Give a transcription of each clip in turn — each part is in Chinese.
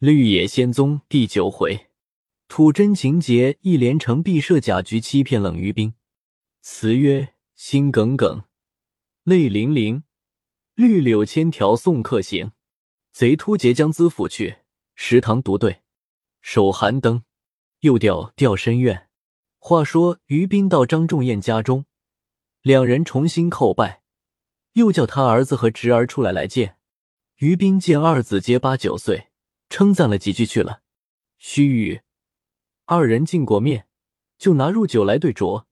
绿野仙踪第九回，吐真情结，一连成必设假局，欺骗冷于冰。词曰：心耿耿，泪淋淋，绿柳千条送客行。贼突劫将资府去，食堂独对，手寒灯。又调调深院。话说于冰到张仲彦家中，两人重新叩拜，又叫他儿子和侄儿出来来见。于冰见二子皆八九岁。称赞了几句去了，须臾，二人见过面，就拿入酒来对酌。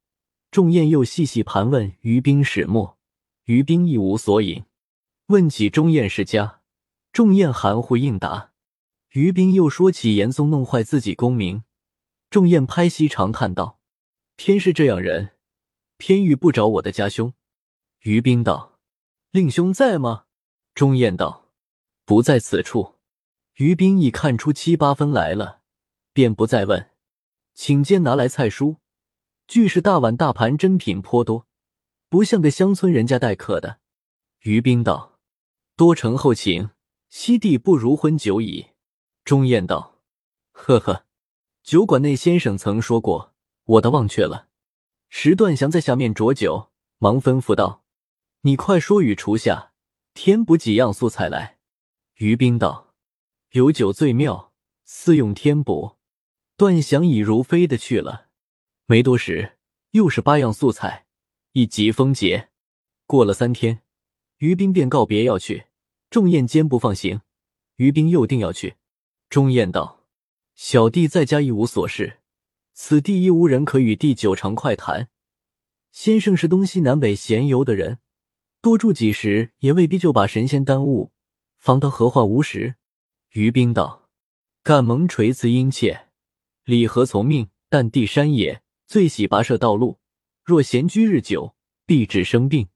仲彦又细细盘问于冰始末，于冰一无所引。问起钟彦世家，仲彦含糊应答。于冰又说起严嵩弄坏自己功名，仲彦拍膝长叹道：“偏是这样人，偏遇不着我的家兄。”于冰道：“令兄在吗？”钟彦道：“不在此处。”于冰已看出七八分来了，便不再问，请间拿来菜蔬，俱是大碗大盘，珍品颇多，不像个乡村人家待客的。于冰道：“多承后请，西地不如婚酒矣。”钟燕道：“呵呵，酒馆内先生曾说过，我倒忘却了。”石段祥在下面酌酒，忙吩咐道：“你快说与厨下添补几样素菜来。”于冰道。有酒最妙，似用天补。段翔已如飞的去了。没多时，又是八样素菜，一级风节。过了三天，于冰便告别要去。仲彦坚不放行，于冰又定要去。钟燕道：“小弟在家一无所事，此地亦无人可与弟久长快谈。先生是东西南北闲游的人，多住几时也未必就把神仙耽误，方得何患无时。”于冰道：“干蒙垂赐殷切，礼何从命？但地山野，最喜跋涉道路。若闲居日久，必致生病。”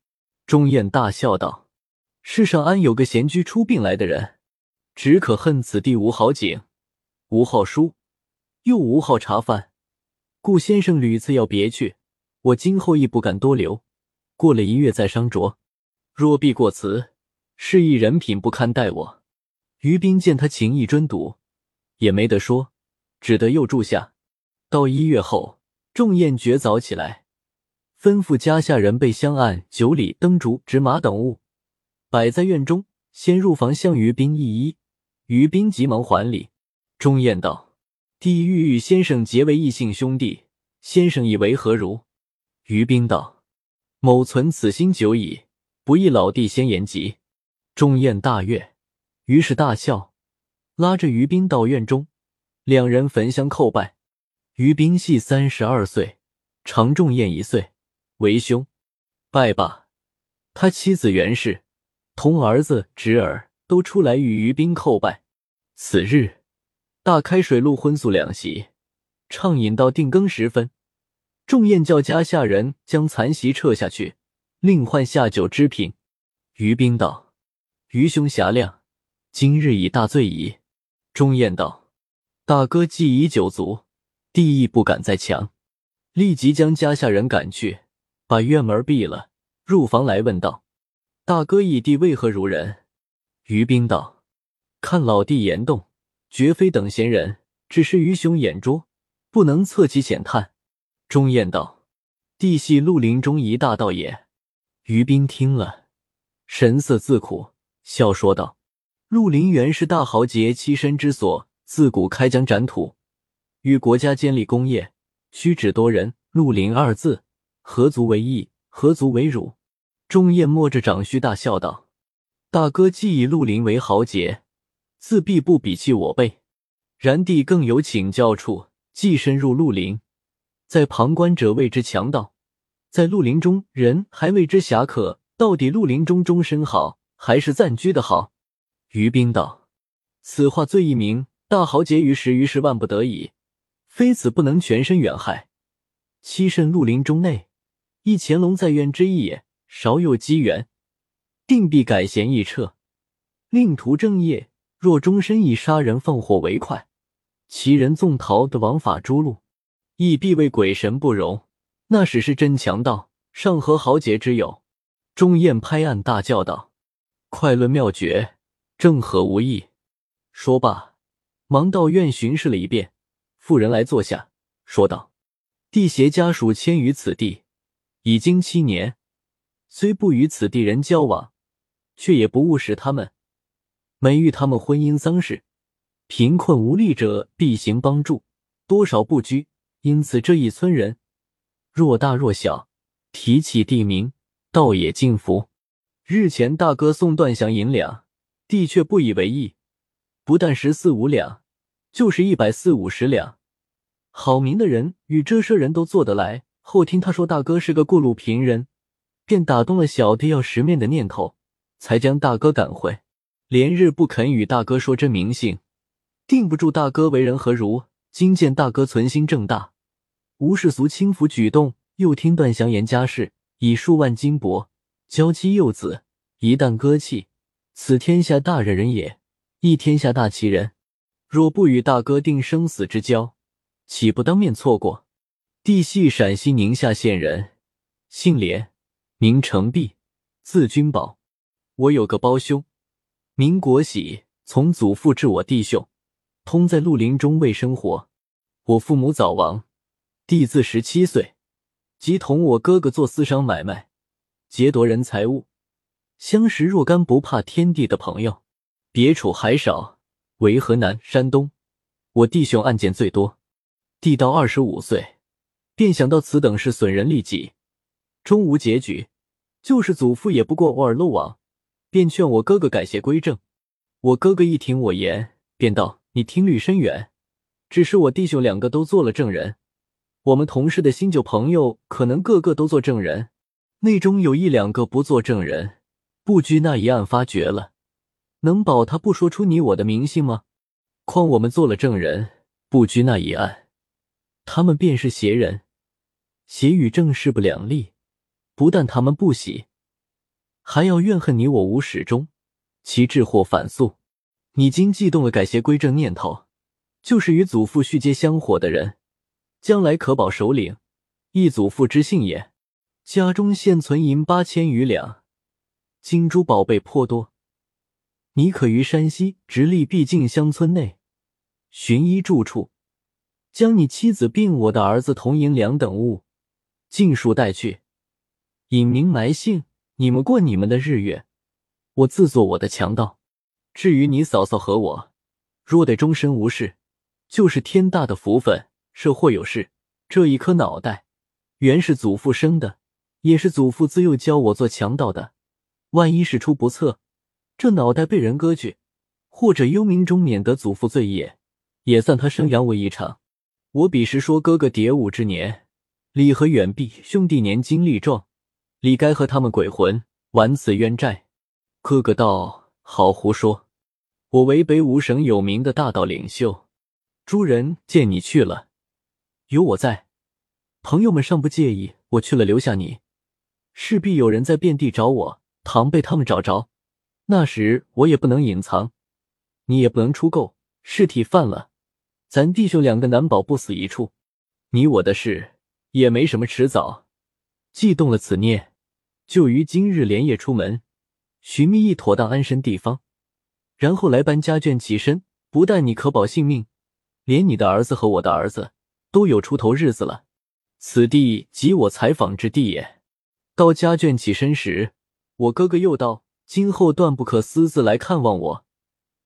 钟燕大笑道：“世上安有个闲居出病来的人？只可恨此地无好景，无好书，又无好茶饭，故先生屡次要别去。我今后亦不敢多留，过了一月再商酌。若必过辞，是一人品不堪待我。”于斌见他情意真笃，也没得说，只得又住下。到一月后，仲宴绝早起来，吩咐家下人备香案、酒礼、灯烛、纸马等物，摆在院中。先入房向于斌一揖，于斌急忙还礼。钟宴道：“弟欲与先生结为异姓兄弟，先生以为何如？”于斌道：“某存此心久矣，不意老弟先言及。”钟燕大悦。于是大笑，拉着于斌到院中，两人焚香叩拜。于斌系三十二岁，常仲彦一岁，为兄。拜罢，他妻子袁氏同儿子侄儿都出来与于斌叩拜。此日大开水陆荤素两席，畅饮到定更时分。仲彦叫家下人将残席撤下去，另换下酒之品。于斌道：“于兄侠量。”今日已大醉矣，钟燕道：“大哥既已酒足，弟亦不敢再强。”立即将家下人赶去，把院门闭了，入房来问道：“大哥以弟为何如人？”于冰道：“看老弟言动，绝非等闲人，只是于兄眼拙，不能测其浅探。”钟燕道：“弟系绿林中一大道也。”于冰听了，神色自苦，笑说道。绿林原是大豪杰栖身之所，自古开疆展土，与国家建立功业，须指多人。绿林二字，何足为义，何足为辱？钟燕摸着长须大笑道：“大哥既以绿林为豪杰，自必不比弃我辈。然弟更有请教处，既深入绿林，在旁观者谓之强盗，在绿林中人还谓之侠客。到底绿林中终身好，还是暂居的好？”于冰道：“此话最易明。大豪杰于时于是万不得已，非此不能全身远害。栖身绿林中内，亦乾隆在愿之意也。少有机缘，定必改弦易辙，另图正业。若终身以杀人放火为快，其人纵逃的枉法诸路，亦必为鬼神不容。那使是真强盗，尚何豪杰之有？”钟燕拍案大叫道：“快论妙诀！”正合无益。说罢，忙到院巡视了一遍，妇人来坐下，说道：“帝携家属迁于此地，已经七年，虽不与此地人交往，却也不误使他们。每遇他们婚姻丧事，贫困无力者必行帮助，多少不拘。因此这一村人，若大若小，提起地名，倒也敬服。日前大哥送段祥银两，帝却不以为意，不但十四五两。”就是一百四五十两，好名的人与这些人都做得来。后听他说大哥是个过路贫人，便打动了小弟要识面的念头，才将大哥赶回。连日不肯与大哥说真名姓，定不住大哥为人何如。今见大哥存心正大，无世俗轻浮举动，又听段祥言家世以数万金帛娇妻幼子，一旦割弃，此天下大人人也，亦天下大奇人。若不与大哥定生死之交，岂不当面错过？弟系陕西宁夏县人，姓连，名成璧，字君宝。我有个胞兄，名国喜，从祖父至我弟兄，通在绿林中为生活。我父母早亡，弟自十七岁即同我哥哥做私商买卖，劫夺人财物，相识若干不怕天地的朋友，别处还少。为河南、山东，我弟兄案件最多。弟到二十五岁，便想到此等事损人利己，终无结局。就是祖父也不过偶尔漏网，便劝我哥哥改邪归正。我哥哥一听我言，便道：“你听虑深远。只是我弟兄两个都做了证人，我们同事的新旧朋友可能个个都做证人，内中有一两个不做证人，不拘那一案发觉了。”能保他不说出你我的名姓吗？况我们做了证人，不拘那一案，他们便是邪人，邪与正势不两立。不但他们不喜，还要怨恨你我无始终，其致或反诉。你今既动了改邪归正念头，就是与祖父续接香火的人，将来可保首领，一祖父之幸也。家中现存银八千余两，金珠宝贝颇多。你可于山西直隶毕竟乡村内寻一住处，将你妻子并我的儿子铜银两等物尽数带去，隐名埋姓。你们过你们的日月，我自做我的强盗。至于你嫂嫂和我，若得终身无事，就是天大的福分。设或有事，这一颗脑袋原是祖父生的，也是祖父自幼教我做强盗的。万一事出不测。这脑袋被人割去，或者幽冥中免得祖父罪业，也算他生养我一场。我彼时说哥哥蝶舞之年，李和远避兄弟年精力壮，理该和他们鬼魂完此冤债。哥哥道：“好胡说！我为北五省有名的大道领袖，诸人见你去了，有我在，朋友们尚不介意。我去了，留下你，势必有人在遍地找我。倘被他们找着。”那时我也不能隐藏，你也不能出够，尸体犯了，咱弟兄两个难保不死一处。你我的事也没什么迟早，既动了此念，就于今日连夜出门，寻觅一妥当安身地方，然后来搬家眷起身。不但你可保性命，连你的儿子和我的儿子都有出头日子了。此地即我采访之地也。到家眷起身时，我哥哥又道。今后断不可私自来看望我，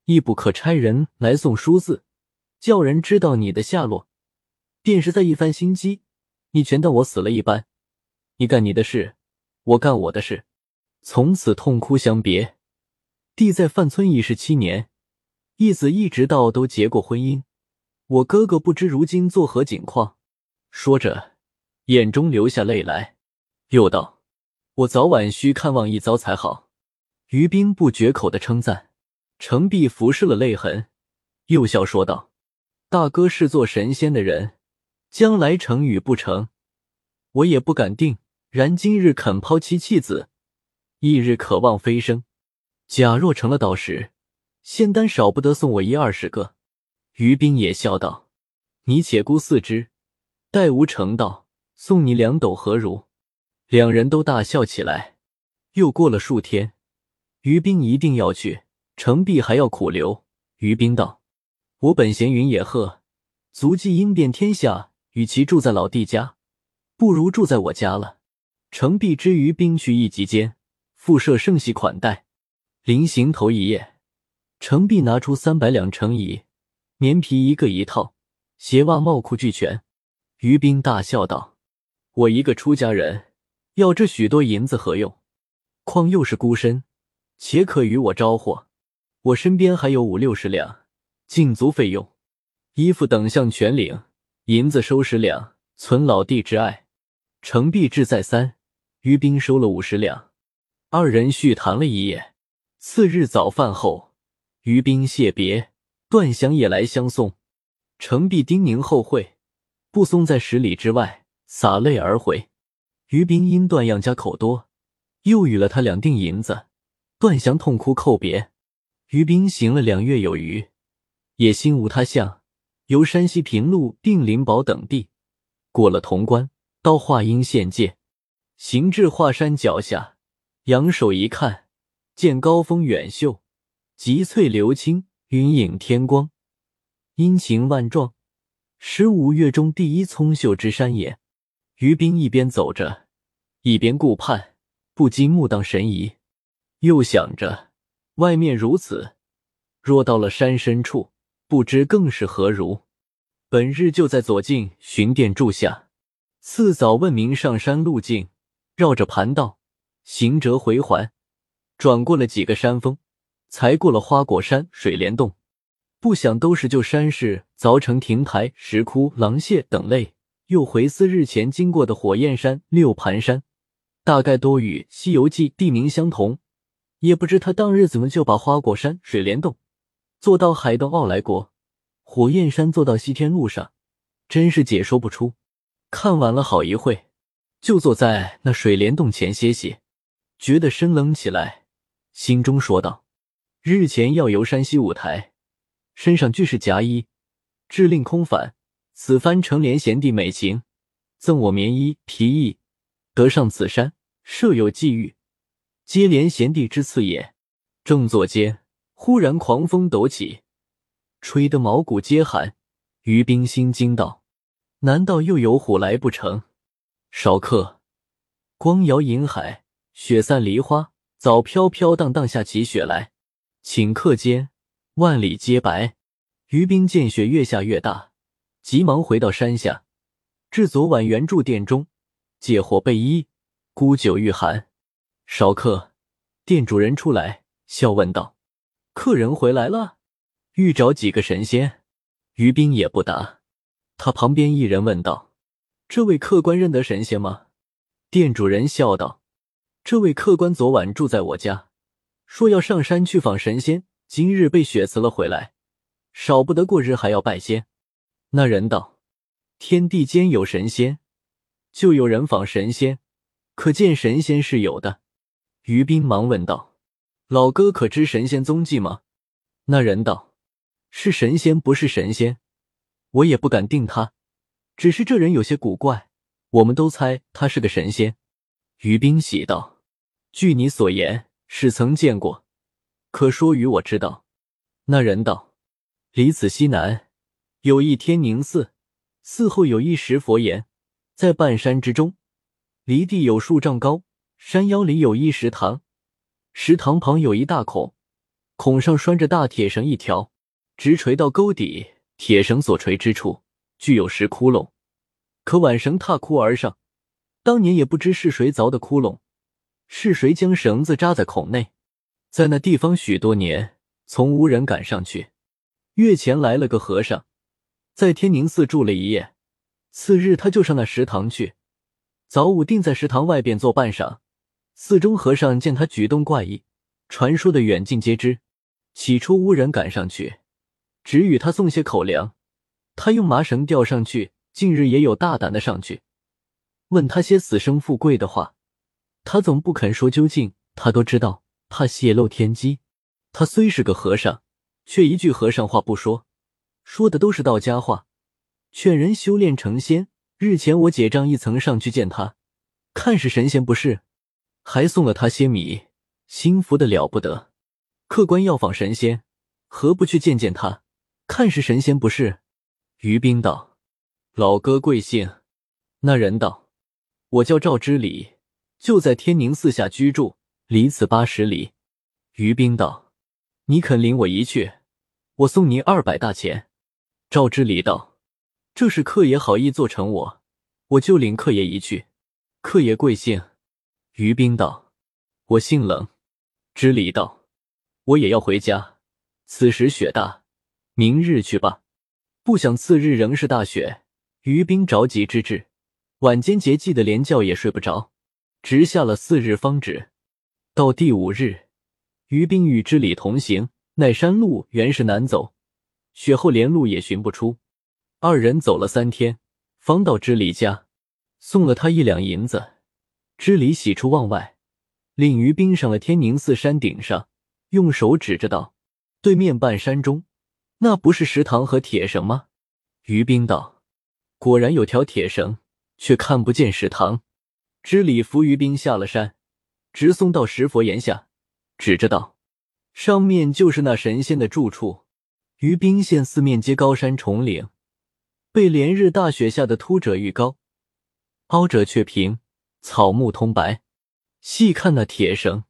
亦不可差人来送书字，叫人知道你的下落。便是在一番心机，你全当我死了一般。你干你的事，我干我的事，从此痛哭相别。弟在范村已是七年，义子一直到都结过婚姻。我哥哥不知如今作何景况。说着，眼中流下泪来，又道：“我早晚需看望一遭才好。”于冰不绝口的称赞，程璧服视了泪痕，又笑说道：“大哥是做神仙的人，将来成与不成，我也不敢定。然今日肯抛妻弃子，翌日渴望飞升。假若成了道士，仙丹少不得送我一二十个。”于冰也笑道：“你且孤四之，待吾成道，送你两斗何如？”两人都大笑起来。又过了数天。于冰一定要去，程璧还要苦留。于冰道：“我本闲云野鹤，足迹应遍天下，与其住在老弟家，不如住在我家了。程璧之于兵去一集间，复设盛席款待。临行头一夜，程璧拿出三百两成银，棉皮一个一套，鞋袜帽裤俱全。于冰大笑道：“我一个出家人，要这许多银子何用？况又是孤身，且可与我招呼。我身边还有五六十两，尽足费用。衣服等项全领，银子收十两，存老弟之爱。”程璧志再三。于冰收了五十两，二人续谈了一夜。次日早饭后，于冰谢别，段祥也来相送。程璧叮咛后会，不松在十里之外，洒泪而回。于冰因段样家口多，又与了他两锭银子，段祥痛哭叩别。于冰行了两月有余，也心无他向，由山西平陆、定陵堡等地，过了潼关，到华阴县界。行至华山脚下，仰首一看，见高峰远秀，极翠流青，云影天光，阴晴万状，十五月中第一葱秀之山也。于斌一边走着，一边顾盼，不禁目荡神怡，又想着外面如此，若到了山深处，不知更是何如。本日就在左近寻店住下，次早问明上山路径。绕着盘道，行折回环，转过了几个山峰，才过了花果山、水帘洞。不想都是旧山势，凿成亭台、石窟、廊榭等类。又回思日前经过的火焰山、六盘山，大概都与《西游记》地名相同。也不知他当日怎么就把花果山、水帘洞做到海东傲来国，火焰山做到西天路上，真是解说不出。看完了好一会。就坐在那水帘洞前歇息，觉得生冷起来，心中说道：“日前要游山西五台，身上俱是夹衣，致令空返。此番成连贤弟美情，赠我棉衣皮衣，得上此山，设有际遇，接连贤弟之赐也。”正坐间，忽然狂风陡起，吹得毛骨皆寒。于冰心惊道：“难道又有虎来不成？”少客，光摇银海，雪散梨花，早飘飘荡荡下起雪来。顷刻间，万里皆白。于冰见雪越下越大，急忙回到山下，至昨晚原住店中，借火备衣，沽酒御寒。少客，店主人出来，笑问道：“客人回来了，欲找几个神仙？”于冰也不答。他旁边一人问道。这位客官认得神仙吗？店主人笑道：“这位客官昨晚住在我家，说要上山去访神仙，今日被雪辞了回来，少不得过日还要拜仙。”那人道：“天地间有神仙，就有人访神仙，可见神仙是有的。”于斌忙问道：“老哥可知神仙踪迹吗？”那人道：“是神仙不是神仙，我也不敢定他。”只是这人有些古怪，我们都猜他是个神仙。于斌喜道：“据你所言，是曾见过，可说与我知道。”那人道：“离此西南有一天宁寺，寺后有一石佛岩，在半山之中，离地有数丈高。山腰里有一石塘，石塘旁有一大孔，孔上拴着大铁绳一条，直垂到沟底。铁绳所垂之处。”具有石窟窿，可挽绳踏窟而上。当年也不知是谁凿的窟窿，是谁将绳子扎在孔内，在那地方许多年，从无人敢上去。月前来了个和尚，在天宁寺住了一夜。次日他就上那食堂去，早午定在食堂外边坐半晌。寺中和尚见他举动怪异，传说的远近皆知。起初无人敢上去，只与他送些口粮。他用麻绳吊上去，近日也有大胆的上去，问他些死生富贵的话，他总不肯说究竟，他都知道，怕泄露天机。他虽是个和尚，却一句和尚话不说，说的都是道家话，劝人修炼成仙。日前我姐丈一层上去见他，看是神仙不是，还送了他些米，心服的了不得。客官要访神仙，何不去见见他？看是神仙不是？”于冰道：“老哥贵姓？”那人道：“我叫赵之礼，就在天宁寺下居住，离此八十里。”于冰道：“你肯领我一去，我送你二百大钱。”赵之礼道：“这是客爷好意做成我，我就领客爷一去。客爷贵姓？”于冰道：“我姓冷。”知礼道：“我也要回家。此时雪大，明日去吧。”不想次日仍是大雪，于冰着急之至，晚间节气的连觉也睡不着，直下了四日方止。到第五日，于冰与知礼同行，奈山路原是难走，雪后连路也寻不出。二人走了三天，方到知礼家，送了他一两银子。知礼喜出望外，领于冰上了天宁寺山顶上，用手指着道：“对面半山中，那不是石塘和铁绳吗？”于冰道：“果然有条铁绳，却看不见石塘。”知礼扶于冰下了山，直送到石佛岩下，指着道：“上面就是那神仙的住处。”于冰县四面皆高山重岭，被连日大雪下的凸者愈高，凹者却平。草木通白，细看那铁绳，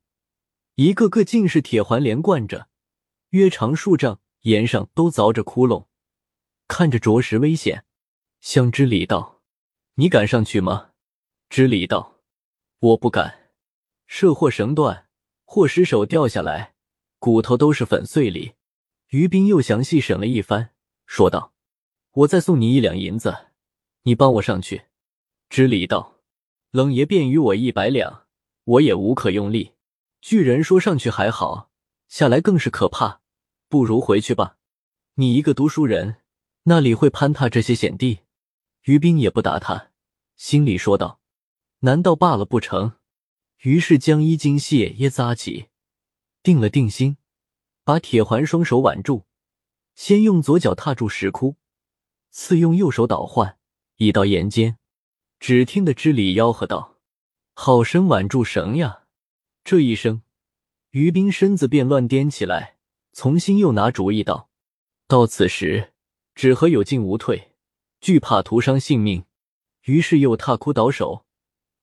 一个个尽是铁环连贯着，约长数丈，沿上都凿着窟窿，看着着实危险。向知礼道：“你敢上去吗？”知礼道：“我不敢，设或绳断，或失手掉下来，骨头都是粉碎里。”于斌又详细审了一番，说道：“我再送你一两银子，你帮我上去。”知礼道。冷爷便与我一百两，我也无可用力。巨人说：“上去还好，下来更是可怕，不如回去吧。”你一个读书人，那里会攀踏这些险地？于斌也不答他，心里说道：“难道罢了不成？”于是将衣襟卸耶扎起，定了定心，把铁环双手挽住，先用左脚踏住石窟，次用右手倒换，已到岩间。只听得知礼吆喝道：“好生挽住绳呀！”这一声，于冰身子便乱颠起来，重新又拿主意道：“到此时，只和有进无退，惧怕徒伤性命。”于是又踏窟倒手，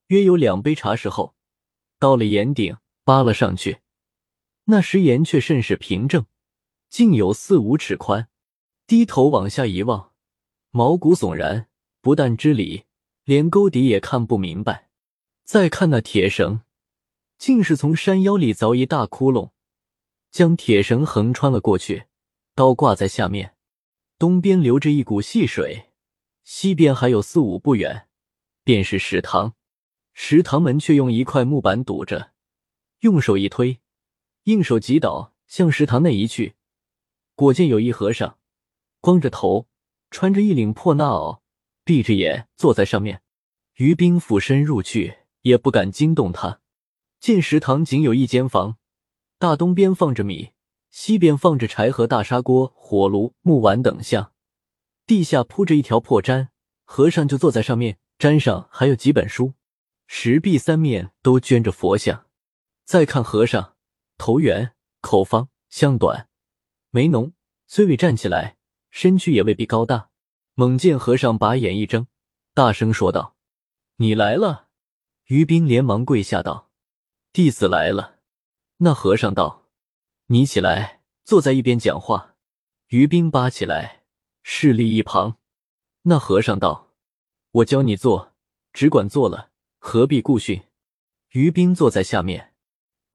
约有两杯茶时候，到了岩顶，扒了上去。那石岩却甚是平整，竟有四五尺宽。低头往下一望，毛骨悚然，不但知理。连沟底也看不明白，再看那铁绳，竟是从山腰里凿一大窟窿，将铁绳横穿了过去，倒挂在下面。东边流着一股细水，西边还有四五步远，便是石塘。石塘门却用一块木板堵着，用手一推，应手击倒，向石塘内一去。果见有一和尚，光着头，穿着一领破衲袄。闭着眼坐在上面，于兵俯身入去，也不敢惊动他。见食堂仅有一间房，大东边放着米，西边放着柴和大砂锅、火炉、木碗等项，地下铺着一条破毡，和尚就坐在上面，毡上还有几本书，石壁三面都镌着佛像。再看和尚，头圆，口方，相短，眉浓，虽未站起来，身躯也未必高大。猛见和尚把眼一睁，大声说道：“你来了！”于冰连忙跪下道：“弟子来了。”那和尚道：“你起来，坐在一边讲话。”于冰扒起来，势立一旁。那和尚道：“我教你坐，只管坐了，何必顾训？”于冰坐在下面。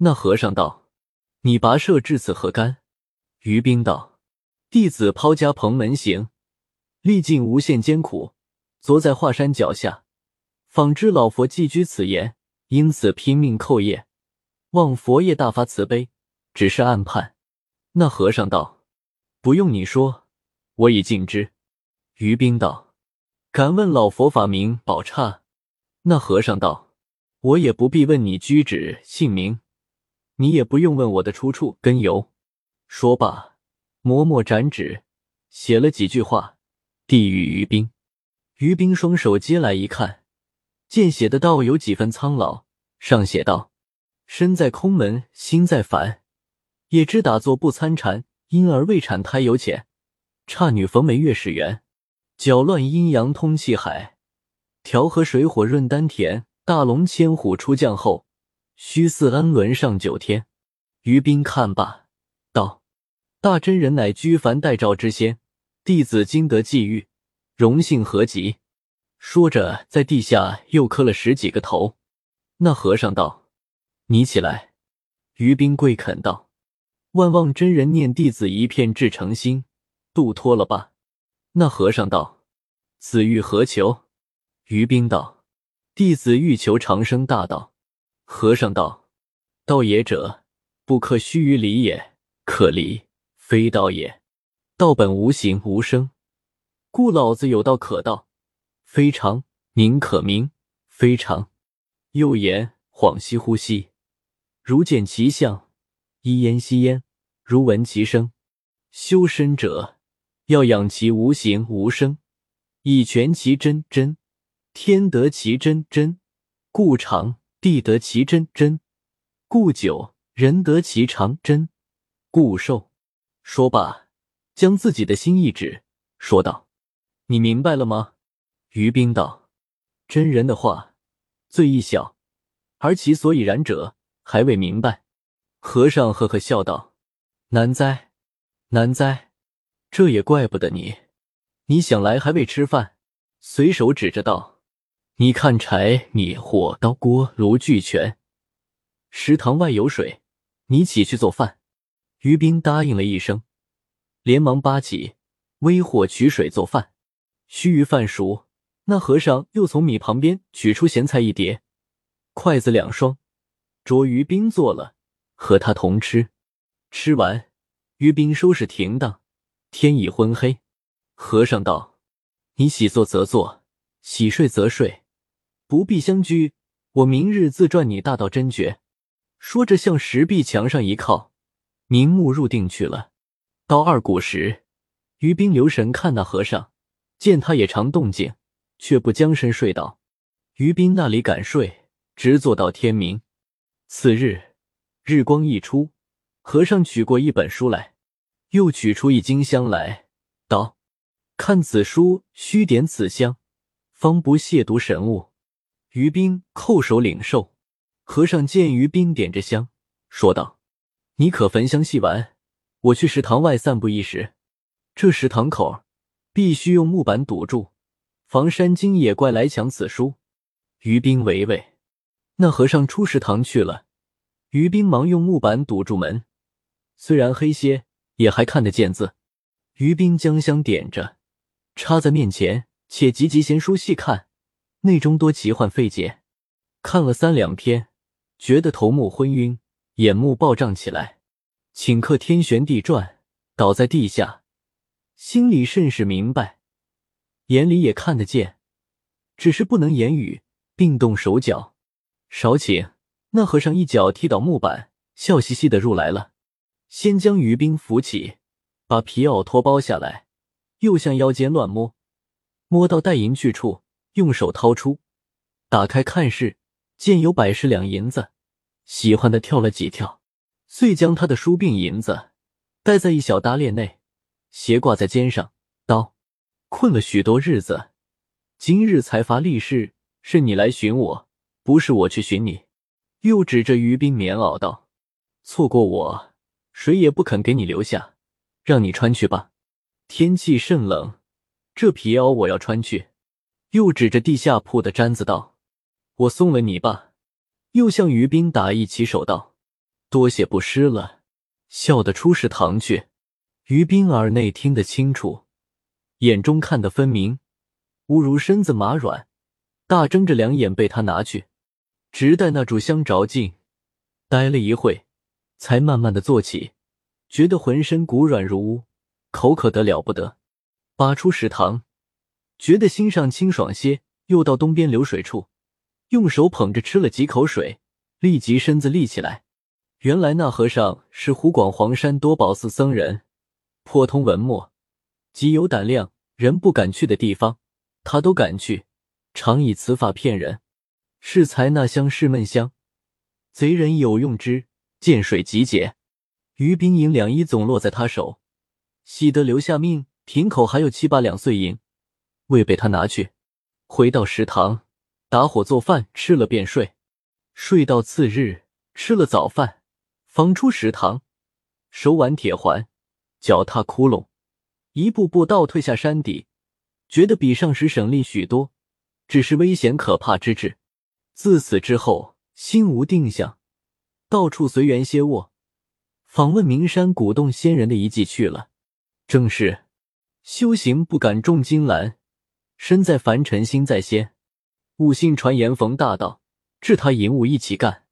那和尚道：“你跋涉至此何干？”于冰道：“弟子抛家蓬门行。”历尽无限艰苦，昨在华山脚下，仿知老佛寄居此岩，因此拼命叩谒，望佛爷大发慈悲，只是暗盼。那和尚道：“不用你说，我已尽知。”于冰道：“敢问老佛法名宝刹？”那和尚道：“我也不必问你居址姓名，你也不用问我的出处根由。”说罢，磨墨展纸，写了几句话。递与于冰，于冰双手接来一看，见写的倒有几分苍老。上写道：“身在空门，心在凡，也知打坐不参禅，因而未产胎有浅。差女逢梅月始圆，搅乱阴阳通气海，调和水火润丹田。大龙牵虎出将后，须似恩轮上九天。于斌看罢，道：“大真人乃居凡代诏之仙，弟子今得际遇，荣幸何极。”说着，在地下又磕了十几个头。那和尚道：“你起来。”于斌跪恳道：“万望真人念弟子一片至诚心。”度脱了吧。那和尚道：“子欲何求？”于冰道：“弟子欲求长生大道。”和尚道：“道也者，不可须臾离也。可离，非道也。道本无形无声，故老子有道可道，非常；名可名，非常。又言：恍兮惚兮，如见其相；依焉吸焉，如闻其声。修身者。”要养其无形无声，以全其真真。天得其真真，故常；地得其真真，故久；人得其长真，故寿。说罢，将自己的心一指，说道：“你明白了吗？”于冰道：“真人的话，最易小，而其所以然者，还未明白。”和尚呵呵笑道：“难哉，难哉。”这也怪不得你，你想来还未吃饭，随手指着道：“你看柴米火刀锅炉俱全，食堂外有水，你起去做饭。”于斌答应了一声，连忙扒起微火取水做饭。须臾饭熟，那和尚又从米旁边取出咸菜一碟，筷子两双，着于斌做了，和他同吃。吃完，于斌收拾停当。天已昏黑，和尚道：“你喜坐则坐，喜睡则睡，不必相拘。我明日自传你大道真诀。”说着，向石壁墙上一靠，瞑目入定去了。到二鼓时，于冰留神看那和尚，见他也常动静，却不将身睡倒。于冰那里敢睡，直坐到天明。次日，日光一出，和尚取过一本书来。又取出一金香来，道：“看此书，须点此香，方不亵渎神物。”于冰叩首领受。和尚见于冰点着香，说道：“你可焚香细玩，我去食堂外散步一时。这食堂口必须用木板堵住，防山精野怪来抢此书。”于冰唯唯。那和尚出食堂去了，于冰忙用木板堵住门，虽然黑些。也还看得见字。于冰将香点着，插在面前，且急急闲书细看，内中多奇幻费解。看了三两篇，觉得头目昏晕，眼目暴胀起来，顷刻天旋地转，倒在地下，心里甚是明白，眼里也看得见，只是不能言语，并动手脚。少顷，那和尚一脚踢倒木板，笑嘻嘻的入来了。先将于冰扶起，把皮袄脱包下来，又向腰间乱摸，摸到带银去处，用手掏出，打开看时，见有百十两银子，喜欢的跳了几跳，遂将他的书并银子带在一小搭链内，斜挂在肩上，道：“困了许多日子，今日才发利市，是你来寻我，不是我去寻你。”又指着于冰棉袄道：“错过我。”谁也不肯给你留下，让你穿去吧。天气甚冷，这皮袄我要穿去。又指着地下铺的毡子道：“我送了你吧。”又向于斌打一起手道：“多谢不施了。”笑得出食堂去。于斌耳内听得清楚，眼中看得分明，吾如身子麻软，大睁着两眼被他拿去，直待那炷香着尽，待了一会。才慢慢的坐起，觉得浑身骨软如乌，口渴得了不得，拔出食堂，觉得心上清爽些，又到东边流水处，用手捧着吃了几口水，立即身子立起来。原来那和尚是湖广黄山多宝寺僧人，颇通文墨，极有胆量，人不敢去的地方，他都敢去，常以此法骗人。是才那香是闷香，贼人有用之。见水即解，于冰银两衣总落在他手，喜得留下命，瓶口还有七八两碎银，未被他拿去。回到食堂，打火做饭，吃了便睡。睡到次日，吃了早饭，方出食堂，手挽铁环，脚踏窟窿，一步步倒退下山底，觉得比上时省力许多，只是危险可怕之至。自此之后，心无定向，到处随缘歇卧，访问名山古洞仙人的遗迹去了。正是修行不敢重金兰，身在凡尘心在仙。悟性传言逢大道，治他引悟一起干。